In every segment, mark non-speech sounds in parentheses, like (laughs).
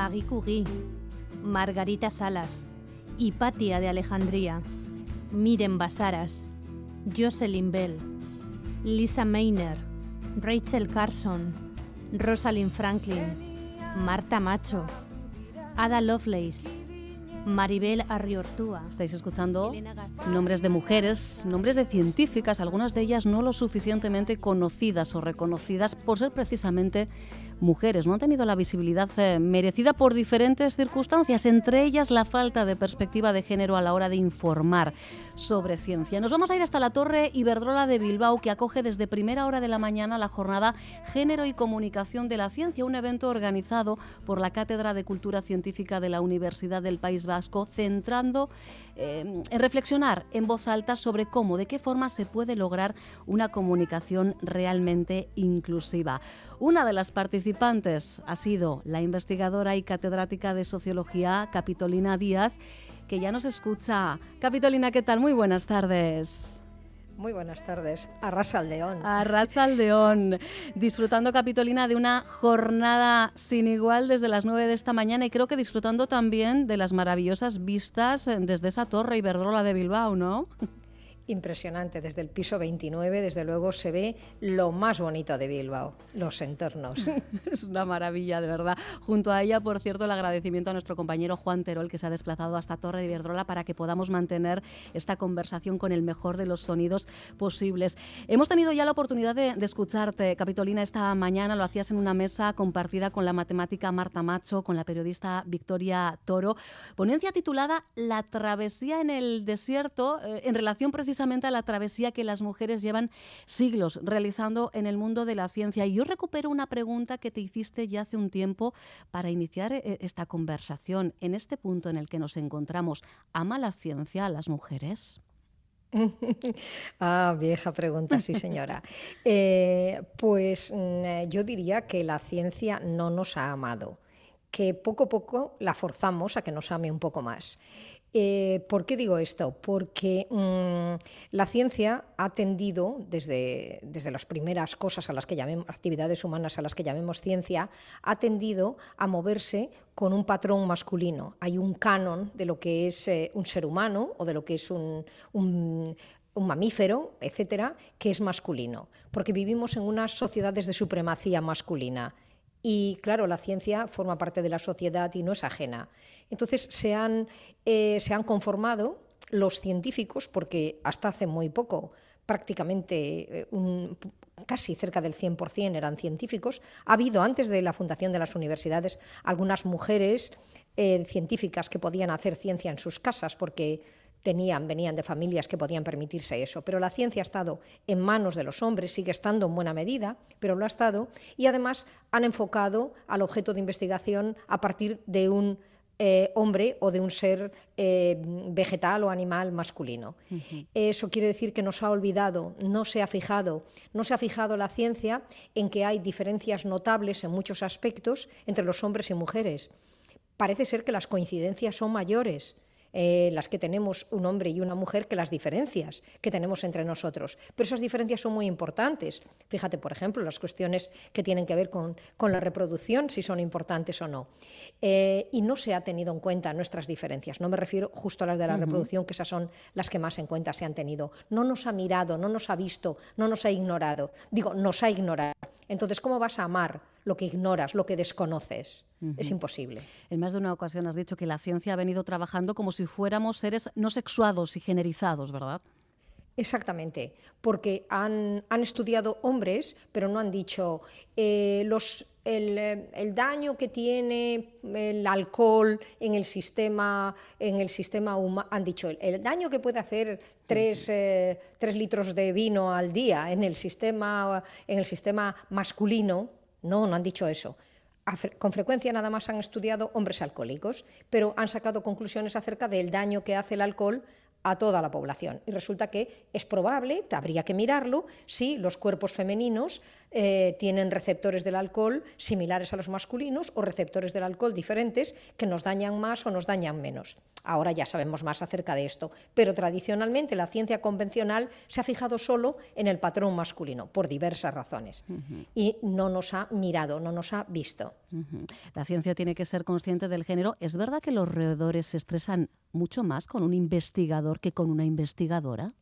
Marie Curie, Margarita Salas, Hipatia de Alejandría, Miren Basaras, Jocelyn Bell, Lisa Meiner, Rachel Carson, Rosalind Franklin, Marta Macho, Ada Lovelace, Maribel Arriortúa. Estáis escuchando nombres de mujeres, nombres de científicas, algunas de ellas no lo suficientemente conocidas o reconocidas por ser precisamente mujeres. No han tenido la visibilidad eh, merecida por diferentes circunstancias, entre ellas la falta de perspectiva de género a la hora de informar sobre ciencia. Nos vamos a ir hasta la Torre Iberdrola de Bilbao, que acoge desde primera hora de la mañana la jornada Género y Comunicación de la Ciencia, un evento organizado por la Cátedra de Cultura Científica de la Universidad del País Vasco, centrando eh, en reflexionar en voz alta sobre cómo, de qué forma se puede lograr una comunicación realmente inclusiva. Una de las participantes ha sido la investigadora y catedrática de Sociología Capitolina Díaz, que ya nos escucha. Capitolina, ¿qué tal? Muy buenas tardes. Muy buenas tardes. Arrasa al León. Arrasa al León. Disfrutando, Capitolina, de una jornada sin igual desde las 9 de esta mañana y creo que disfrutando también de las maravillosas vistas desde esa torre Iberdrola de Bilbao, ¿no? Impresionante. Desde el piso 29, desde luego, se ve lo más bonito de Bilbao, los entornos. (laughs) es una maravilla, de verdad. Junto a ella, por cierto, el agradecimiento a nuestro compañero Juan Terol, que se ha desplazado hasta Torre de Iberdrola para que podamos mantener esta conversación con el mejor de los sonidos posibles. Hemos tenido ya la oportunidad de, de escucharte, Capitolina, esta mañana. Lo hacías en una mesa compartida con la matemática Marta Macho, con la periodista Victoria Toro. Ponencia titulada La travesía en el desierto, eh, en relación precisamente a la travesía que las mujeres llevan siglos realizando en el mundo de la ciencia. Y yo recupero una pregunta que te hiciste ya hace un tiempo para iniciar eh, esta conversación. En este punto en el que nos encontramos, ¿ama la ciencia a las mujeres? (laughs) ah, vieja pregunta, sí señora. (laughs) Eh, pues mm, yo diría que la ciencia no nos ha amado, que poco a poco la forzamos a que nos ame un poco más. Eh, ¿Por qué digo esto? Porque mm, la ciencia ha tendido, desde, desde, las primeras cosas a las que llamemos, actividades humanas a las que llamemos ciencia, ha tendido a moverse con un patrón masculino. Hay un canon de lo que es eh, un ser humano o de lo que es un, un mamífero, etcétera, que es masculino, porque vivimos en unas sociedades de supremacía masculina. Y claro, la ciencia forma parte de la sociedad y no es ajena. Entonces se han, eh, se han conformado los científicos, porque hasta hace muy poco prácticamente eh, casi cerca del 100% eran científicos. Ha habido antes de la fundación de las universidades algunas mujeres eh, científicas que podían hacer ciencia en sus casas porque tenían, venían de familias que podían permitirse eso. Pero la ciencia ha estado en manos de los hombres, sigue estando en buena medida, pero lo ha estado, y además han enfocado al objeto de investigación a partir de un eh, hombre o de un ser eh, vegetal o animal masculino. Eso quiere decir que no se ha olvidado, no se ha fijado, no se ha fijado la ciencia en que hay diferencias notables en muchos aspectos entre los hombres y mujeres. Parece ser que las coincidencias son mayores. Eh, las que tenemos un hombre y una mujer que las diferencias que tenemos entre nosotros. Pero esas diferencias son muy importantes. Fíjate, por ejemplo, las cuestiones que tienen que ver con, la reproducción, si son importantes o no. Eh, y no se ha tenido en cuenta nuestras diferencias. No me refiero justo a las de la reproducción, que esas son las que más en cuenta se han tenido. No nos ha mirado, no nos ha visto, no nos ha ignorado. Digo, nos ha ignorado. Entonces, ¿cómo vas a amar lo que ignoras, lo que desconoces? Es imposible. En más de una ocasión has dicho que la ciencia ha venido trabajando como si fuéramos seres no sexuados y generizados, ¿verdad? Exactamente, porque han, estudiado hombres, pero no han dicho eh, los, el, daño que tiene el alcohol en el sistema, en el sistema humano. Han dicho el, daño que puede hacer tres, eh, tres, litros de vino al día en el sistema, en el sistema masculino. No, no han dicho eso con frecuencia nada más han estudiado hombres alcohólicos, pero han sacado conclusiones acerca del daño que hace el alcohol a toda la población. Y resulta que es probable, habría que mirarlo, si los cuerpos femeninos eh, tienen receptores del alcohol similares a los masculinos o receptores del alcohol diferentes que nos dañan más o nos dañan menos. Ahora ya sabemos más acerca de esto, pero tradicionalmente la ciencia convencional se ha fijado solo en el patrón masculino por diversas razones y no nos ha mirado, no nos ha visto. La ciencia tiene que ser consciente del género. ¿Es verdad que los roedores se estresan mucho más con un investigador que con una investigadora?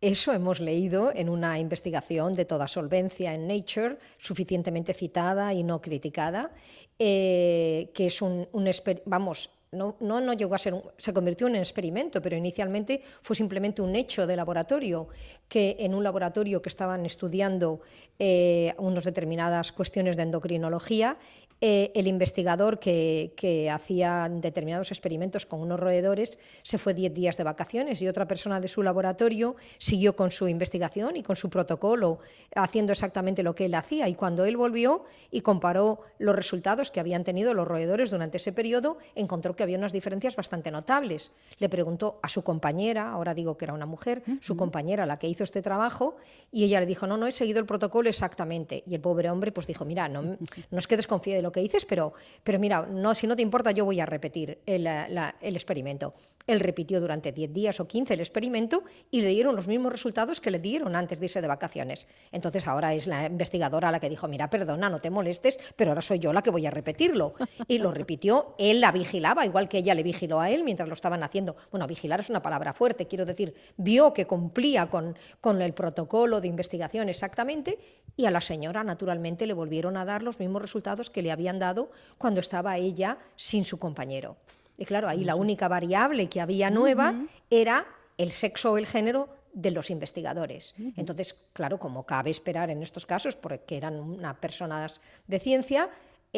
Eso hemos leído en una investigación de toda solvencia en Nature, suficientemente citada y no criticada, eh, que es un, un vamos, no, no, llegó a ser, se convirtió en un experimento, pero inicialmente fue simplemente un hecho de laboratorio, que en un laboratorio que estaban estudiando eh, unas determinadas cuestiones de endocrinología, eh, el investigador que, hacía determinados experimentos con unos roedores se fue 10 días de vacaciones y otra persona de su laboratorio siguió con su investigación y con su protocolo, haciendo exactamente lo que él hacía. Y cuando él volvió y comparó los resultados que habían tenido los roedores durante ese periodo, encontró que había unas diferencias bastante notables. Le preguntó a su compañera, ahora digo que era una mujer, su compañera la que hizo este trabajo, y ella le dijo, no, no he seguido el protocolo exactamente. Y el pobre hombre pues dijo, mira, no, no es que desconfíe de lo que dices, pero, pero mira, no, si no te importa, yo voy a repetir el, el experimento. Él repitió durante 10 días o 15 el experimento y le dieron los mismos resultados que le dieron antes de irse de vacaciones. Entonces ahora es la investigadora la que dijo, mira, perdona, no te molestes, pero ahora soy yo la que voy a repetirlo. Y lo repitió, él la vigilaba, igual que ella le vigiló a él mientras lo estaban haciendo. Bueno, vigilar es una palabra fuerte, quiero decir, vio que cumplía con, con el protocolo de investigación exactamente y a la señora naturalmente le volvieron a dar los mismos resultados que le habían dado cuando estaba ella sin su compañero. Y claro, ahí la única variable que había nueva era el sexo o el género de los investigadores. Entonces, claro, como cabe esperar en estos casos, porque eran unas personas de ciencia,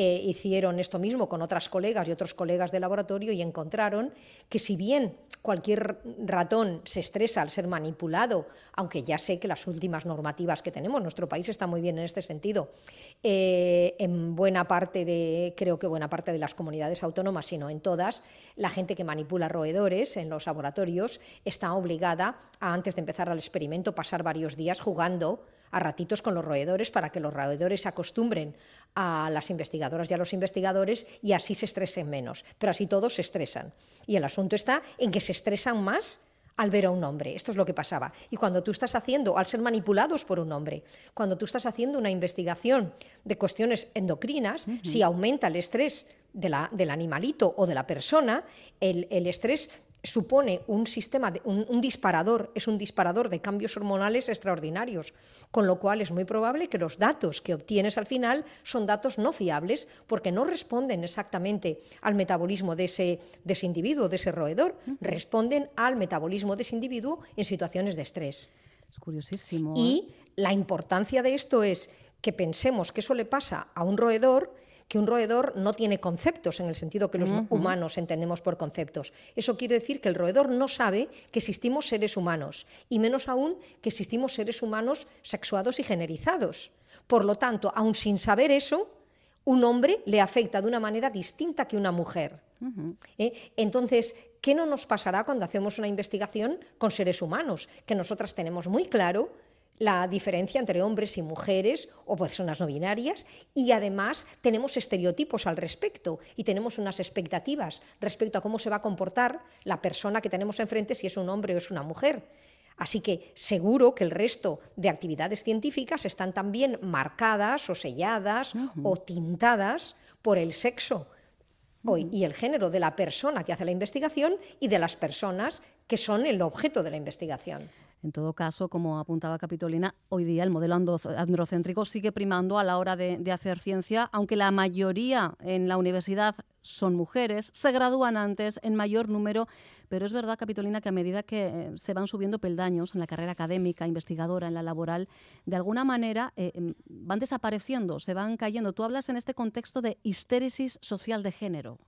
eh, hicieron esto mismo con otras colegas y otros colegas de laboratorio y encontraron que si bien cualquier ratón se estresa al ser manipulado, aunque ya sé que las últimas normativas que tenemos, nuestro país está muy bien en este sentido, eh, en buena parte de, creo que buena parte de las comunidades autónomas, sino en todas, la gente que manipula roedores en los laboratorios está obligada a, antes de empezar el experimento, pasar varios días jugando a ratitos con los roedores para que los roedores se acostumbren a las investigadoras y a los investigadores y así se estresen menos. Pero así todos se estresan. Y el asunto está en que se estresan más al ver a un hombre. Esto es lo que pasaba. Y cuando tú estás haciendo, al ser manipulados por un hombre, cuando tú estás haciendo una investigación de cuestiones endocrinas, si aumenta el estrés de la, del animalito o de la persona, el, el estrés supone un sistema, de, un, disparador, es un disparador de cambios hormonales extraordinarios, con lo cual es muy probable que los datos que obtienes al final son datos no fiables porque no responden exactamente al metabolismo de ese, de ese individuo, de ese roedor, responden al metabolismo de ese individuo en situaciones de estrés. Es curiosísimo. Y ¿eh? la importancia de esto es que pensemos que eso le pasa a un roedor que un roedor no tiene conceptos en el sentido que los humanos entendemos por conceptos. Eso quiere decir que el roedor no sabe que existimos seres humanos y menos aún que existimos seres humanos sexuados y generizados. Por lo tanto, aun sin saber eso, un hombre le afecta de una manera distinta que una mujer. ¿Eh? Entonces, ¿qué no nos pasará cuando hacemos una investigación con seres humanos? Que nosotras tenemos muy claro la diferencia entre hombres y mujeres o personas no binarias y además tenemos estereotipos al respecto y tenemos unas expectativas respecto a cómo se va a comportar la persona que tenemos enfrente si es un hombre o es una mujer. Así que seguro que el resto de actividades científicas están también marcadas o selladas o tintadas por el sexo y el género de la persona que hace la investigación y de las personas que son el objeto de la investigación. En todo caso, como apuntaba Capitolina, hoy día el modelo androcéntrico sigue primando a la hora de, hacer ciencia, aunque la mayoría en la universidad son mujeres, se gradúan antes en mayor número, pero es verdad, Capitolina, que a medida que eh, se van subiendo peldaños en la carrera académica, investigadora, en la laboral, de alguna manera eh, em, van desapareciendo, se van cayendo. Tú hablas en este contexto de histéresis social de género.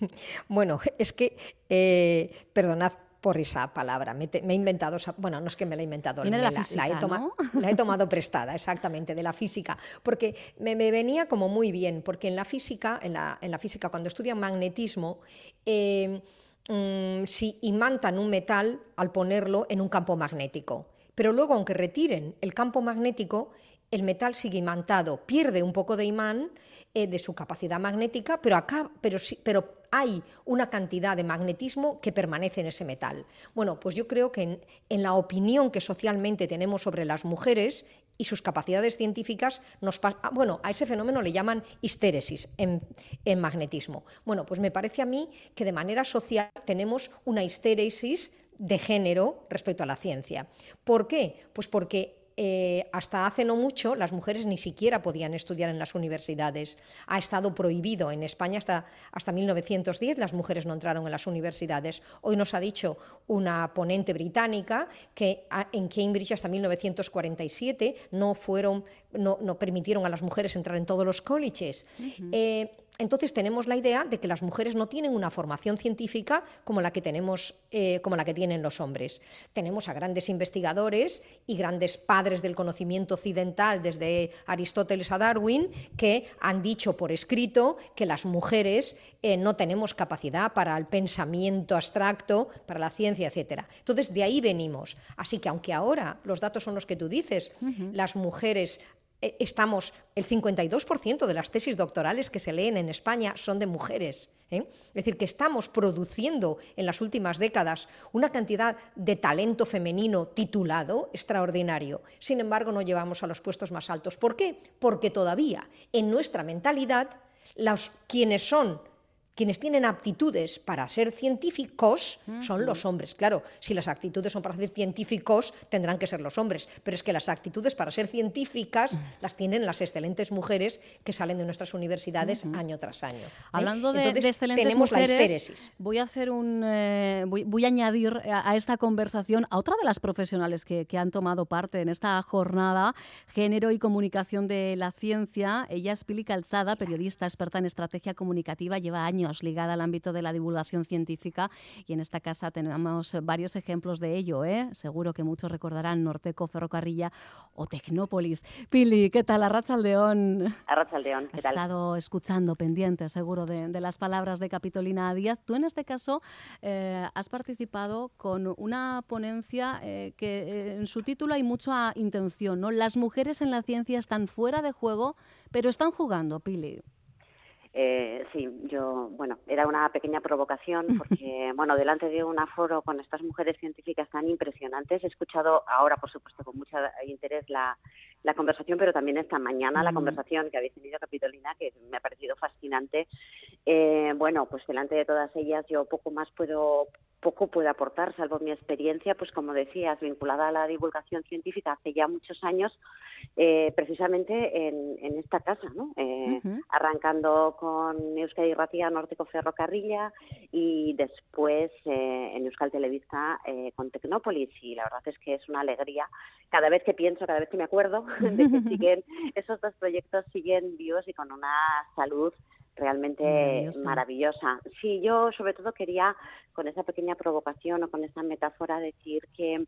(laughs) Bueno, es que, eh, perdonad por esa palabra. Me, he inventado, bueno, no es que me la he inventado, la, la, he (laughs) he tomado prestada, exactamente, de la física, porque me, venía como muy bien, porque en la física, en la, en la física cuando estudian magnetismo, eh, mm, si imantan un metal al ponerlo en un campo magnético. Pero luego, aunque retiren el campo magnético, el metal sigue imantado, pierde un poco de imán eh, de su capacidad magnética, pero, acá, pero, pero hay una cantidad de magnetismo que permanece en ese metal. Bueno, pues yo creo que en, la opinión que socialmente tenemos sobre las mujeres y sus capacidades científicas, nos ah, bueno, a ese fenómeno le llaman histéresis en, magnetismo. Bueno, pues me parece a mí que de manera social tenemos una histéresis de género respecto a la ciencia. ¿Por qué? Pues porque eh, hasta hace no mucho las mujeres ni siquiera podían estudiar en las universidades. Ha estado prohibido en España hasta, hasta 1910, las mujeres no entraron en las universidades. Hoy nos ha dicho una ponente británica que en Cambridge hasta 1947 no, fueron, no, permitieron a las mujeres entrar en todos los colleges. Entonces tenemos la idea de que las mujeres no tienen una formación científica como la que tenemos, eh, como la que tienen los hombres. Tenemos a grandes investigadores y grandes padres del conocimiento occidental, desde Aristóteles a Darwin, que han dicho por escrito que las mujeres eh, no tenemos capacidad para el pensamiento abstracto, para la ciencia, etcétera. Entonces de ahí venimos. Así que aunque ahora los datos son los que tú dices, las mujeres estamos, el 52% de las tesis doctorales que se leen en España son de mujeres. ¿eh? Es decir, que estamos produciendo en las últimas décadas una cantidad de talento femenino titulado extraordinario. Sin embargo, no llevamos a los puestos más altos. ¿Por qué? Porque todavía en nuestra mentalidad, los, quienes son quienes tienen aptitudes para ser científicos son los hombres. Claro, si las aptitudes son para ser científicos, tendrán que ser los hombres. Pero es que las aptitudes para ser científicas las tienen las excelentes mujeres que salen de nuestras universidades año tras año. ¿eh? Hablando de, excelentes tenemos mujeres, voy a hacer un, eh, voy, a añadir a, esta conversación a otra de las profesionales que, que han tomado parte en esta jornada, género y comunicación de la ciencia. Ella es Pili Calzada, periodista experta en estrategia comunicativa, lleva años ligada al ámbito de la divulgación científica y en esta casa tenemos varios ejemplos de ello. ¿eh? Seguro que muchos recordarán Norteco, Ferrocarrilla o Tecnópolis. Pili, ¿qué tal? Arrachaldeón. Arrachaldeón, ¿qué tal? Has estado escuchando, pendiente seguro de, las palabras de Capitolina Díaz. Tú en este caso eh, has participado con una ponencia eh, que eh, en su título hay mucha intención. ¿no? Las mujeres en la ciencia están fuera de juego, pero están jugando, Pili. Eh, sí, yo, bueno, era una pequeña provocación porque, bueno, delante de un aforo con estas mujeres científicas tan impresionantes, he escuchado ahora, por supuesto, con mucho interés la, la conversación, pero también esta mañana la conversación que habéis tenido, Capitolina, que me ha parecido fascinante. Eh, bueno, pues delante de todas ellas yo poco más puedo poco puedo aportar, salvo mi experiencia, pues como decías, vinculada a la divulgación científica hace ya muchos años, eh, precisamente en, en, esta casa, ¿no? Eh, arrancando con Euskadi Ratia Norteco Ferrocarrilla y después eh, en Euskal Televista con Tecnópolis. Y la verdad es que es una alegría. Cada vez que pienso, cada vez que me acuerdo (laughs) de que (laughs) siguen, esos dos proyectos siguen vivos y con una salud realmente maravillosa. Sí, yo sobre todo quería con esa pequeña provocación o con esa metáfora decir que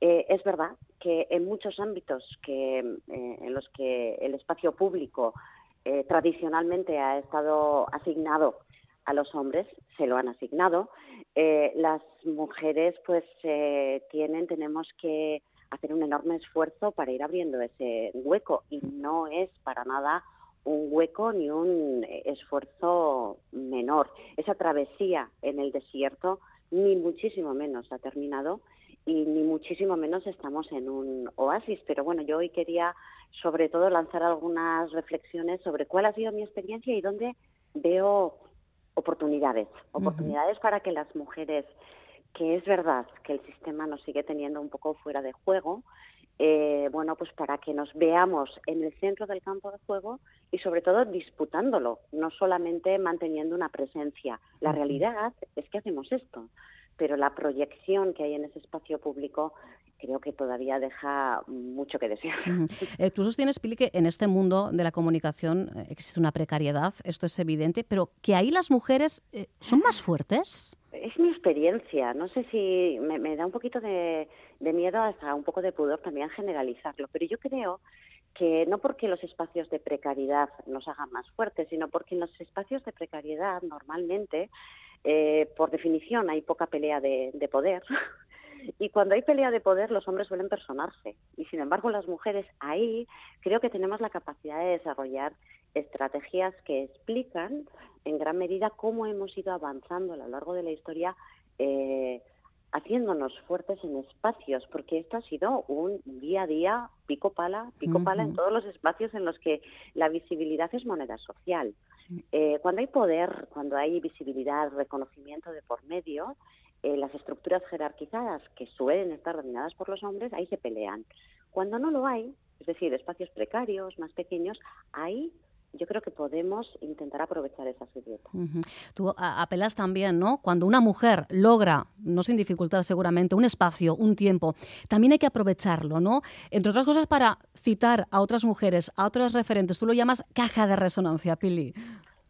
eh, es verdad que en muchos ámbitos que eh, en los que el espacio público eh, tradicionalmente ha estado asignado a los hombres, se lo han asignado, las mujeres pues tienen, tenemos que hacer un enorme esfuerzo para ir abriendo ese hueco y no es para nada un hueco ni un esfuerzo menor. Esa travesía en el desierto ni muchísimo menos ha terminado y ni muchísimo menos estamos en un oasis. Pero bueno, yo hoy quería sobre todo lanzar algunas reflexiones sobre cuál ha sido mi experiencia y dónde veo oportunidades, oportunidades para que las mujeres, que es verdad que el sistema nos sigue teniendo un poco fuera de juego, eh, bueno, pues para que nos veamos en el centro del campo de juego y sobre todo disputándolo, no solamente manteniendo una presencia. La realidad es que hacemos esto, pero la proyección que hay en ese espacio público creo que todavía deja mucho que desear. Eh, tú sostienes, Pili, que en este mundo de la comunicación eh, existe una precariedad, esto es evidente, pero que ahí las mujeres son más fuertes. Es mi experiencia, no sé si me, da un poquito de, miedo, hasta un poco de pudor también generalizarlo, pero yo creo que no porque los espacios de precariedad nos hagan más fuertes, sino porque en los espacios de precariedad normalmente Eh, por definición hay poca pelea de, de poder. (laughs) Y cuando hay pelea de poder los hombres suelen personarse. Y sin embargo las mujeres ahí creo que tenemos la capacidad de desarrollar estrategias que explican en gran medida cómo hemos ido avanzando a lo largo de la historia eh, haciéndonos fuertes en espacios, porque esto ha sido un día a día pico pala, pico pala en todos los espacios en los que la visibilidad es moneda social. Eh, cuando hay poder, cuando hay visibilidad, reconocimiento de por medio, eh, las estructuras jerarquizadas que suelen estar dominadas por los hombres, ahí se pelean. Cuando no lo hay, es decir, espacios precarios, más pequeños, ahí yo creo que podemos intentar aprovechar esa grieta. Tú apelas también, ¿no? Cuando una mujer logra, no sin dificultad seguramente, un espacio, un tiempo, también hay que aprovecharlo, ¿no? Entre otras cosas para citar a otras mujeres, a otras referentes. Tú lo llamas caja de resonancia, Pili.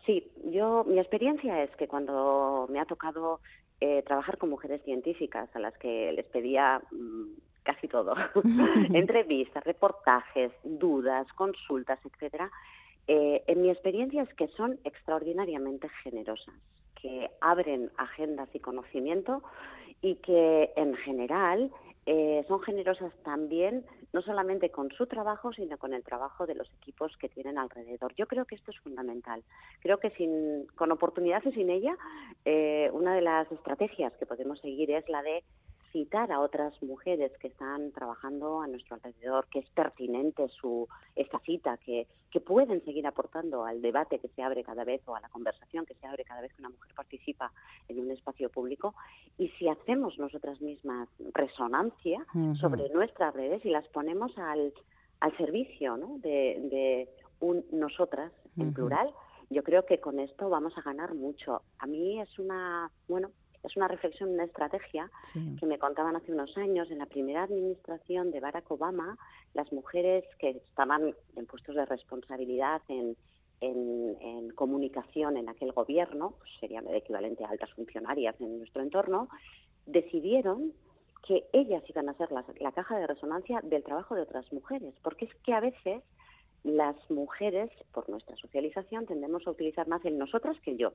Sí, yo mi experiencia es que cuando me ha tocado eh, trabajar con mujeres científicas a las que les pedía mm, casi todo, (laughs) (laughs) entrevistas, reportajes, dudas, consultas, etcétera, eh, en mi experiencia es que son extraordinariamente generosas, que abren agendas y conocimiento y que en general eh, son generosas también no solamente con su trabajo, sino con el trabajo de los equipos que tienen alrededor. Yo creo que esto es fundamental. Creo que sin, con oportunidad y sin ella, eh, una de las estrategias que podemos seguir es la de citar a otras mujeres que están trabajando a nuestro alrededor, que es pertinente su esta cita, que, que pueden seguir aportando al debate que se abre cada vez o a la conversación que se abre cada vez que una mujer participa en un espacio público. Y si hacemos nosotras mismas resonancia sobre nuestras redes y las ponemos al, al servicio ¿no? de, de un nosotras en plural, yo creo que con esto vamos a ganar mucho. A mí es una, bueno, es una reflexión, una estrategia que me contaban hace unos años. En la primera administración de Barack Obama, las mujeres que estaban en puestos de responsabilidad en, en, comunicación en aquel gobierno, pues sería el equivalente a altas funcionarias en nuestro entorno, decidieron que ellas iban a ser la, caja de resonancia del trabajo de otras mujeres, porque es que a veces las mujeres, por nuestra socialización, tendemos a utilizar más el nosotras que el yo.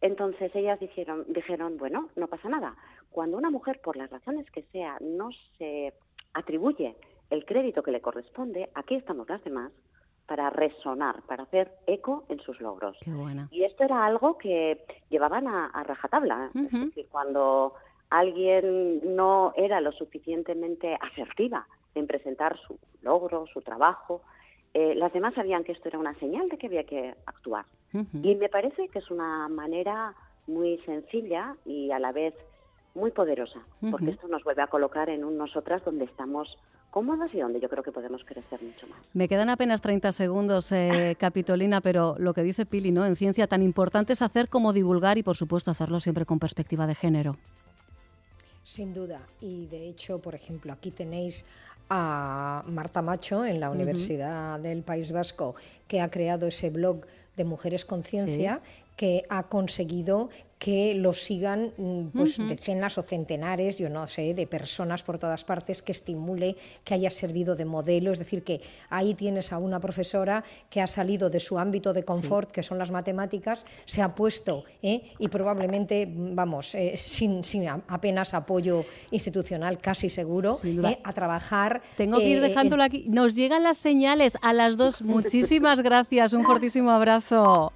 Entonces ellas dijeron, dijeron, bueno, no pasa nada. Cuando una mujer, por las razones que sea, no se atribuye el crédito que le corresponde, aquí estamos las demás para resonar, para hacer eco en sus logros. Y esto era algo que llevaban a, rajatabla. Es decir, cuando alguien no era lo suficientemente asertiva en presentar su logro, su trabajo, eh, las demás sabían que esto era una señal de que había que actuar. Y me parece que es una manera muy sencilla y a la vez muy poderosa, porque esto nos vuelve a colocar en un nosotras donde estamos cómodas y donde yo creo que podemos crecer mucho más. Me quedan apenas 30 segundos, eh, (laughs) Capitolina, pero lo que dice Pili, ¿no? En ciencia tan importante es hacer como divulgar y, por supuesto, hacerlo siempre con perspectiva de género. Sin duda. Y de hecho, por ejemplo, aquí tenéis a Marta Macho en la Universidad del País Vasco, que ha creado ese blog de Mujeres Conciencia, que ha conseguido que lo sigan mm, pues, decenas o centenares, yo no sé, de personas por todas partes, que estimule, que haya servido de modelo. Es decir, que ahí tienes a una profesora que ha salido de su ámbito de confort, que son las matemáticas, se ha puesto ¿eh? y probablemente, vamos, eh, sin, sin, apenas apoyo institucional, casi seguro, ¿eh? a trabajar. Tengo que ir dejándolo aquí. Nos llegan las señales a las dos. (laughs) Muchísimas gracias. Un fortísimo abrazo.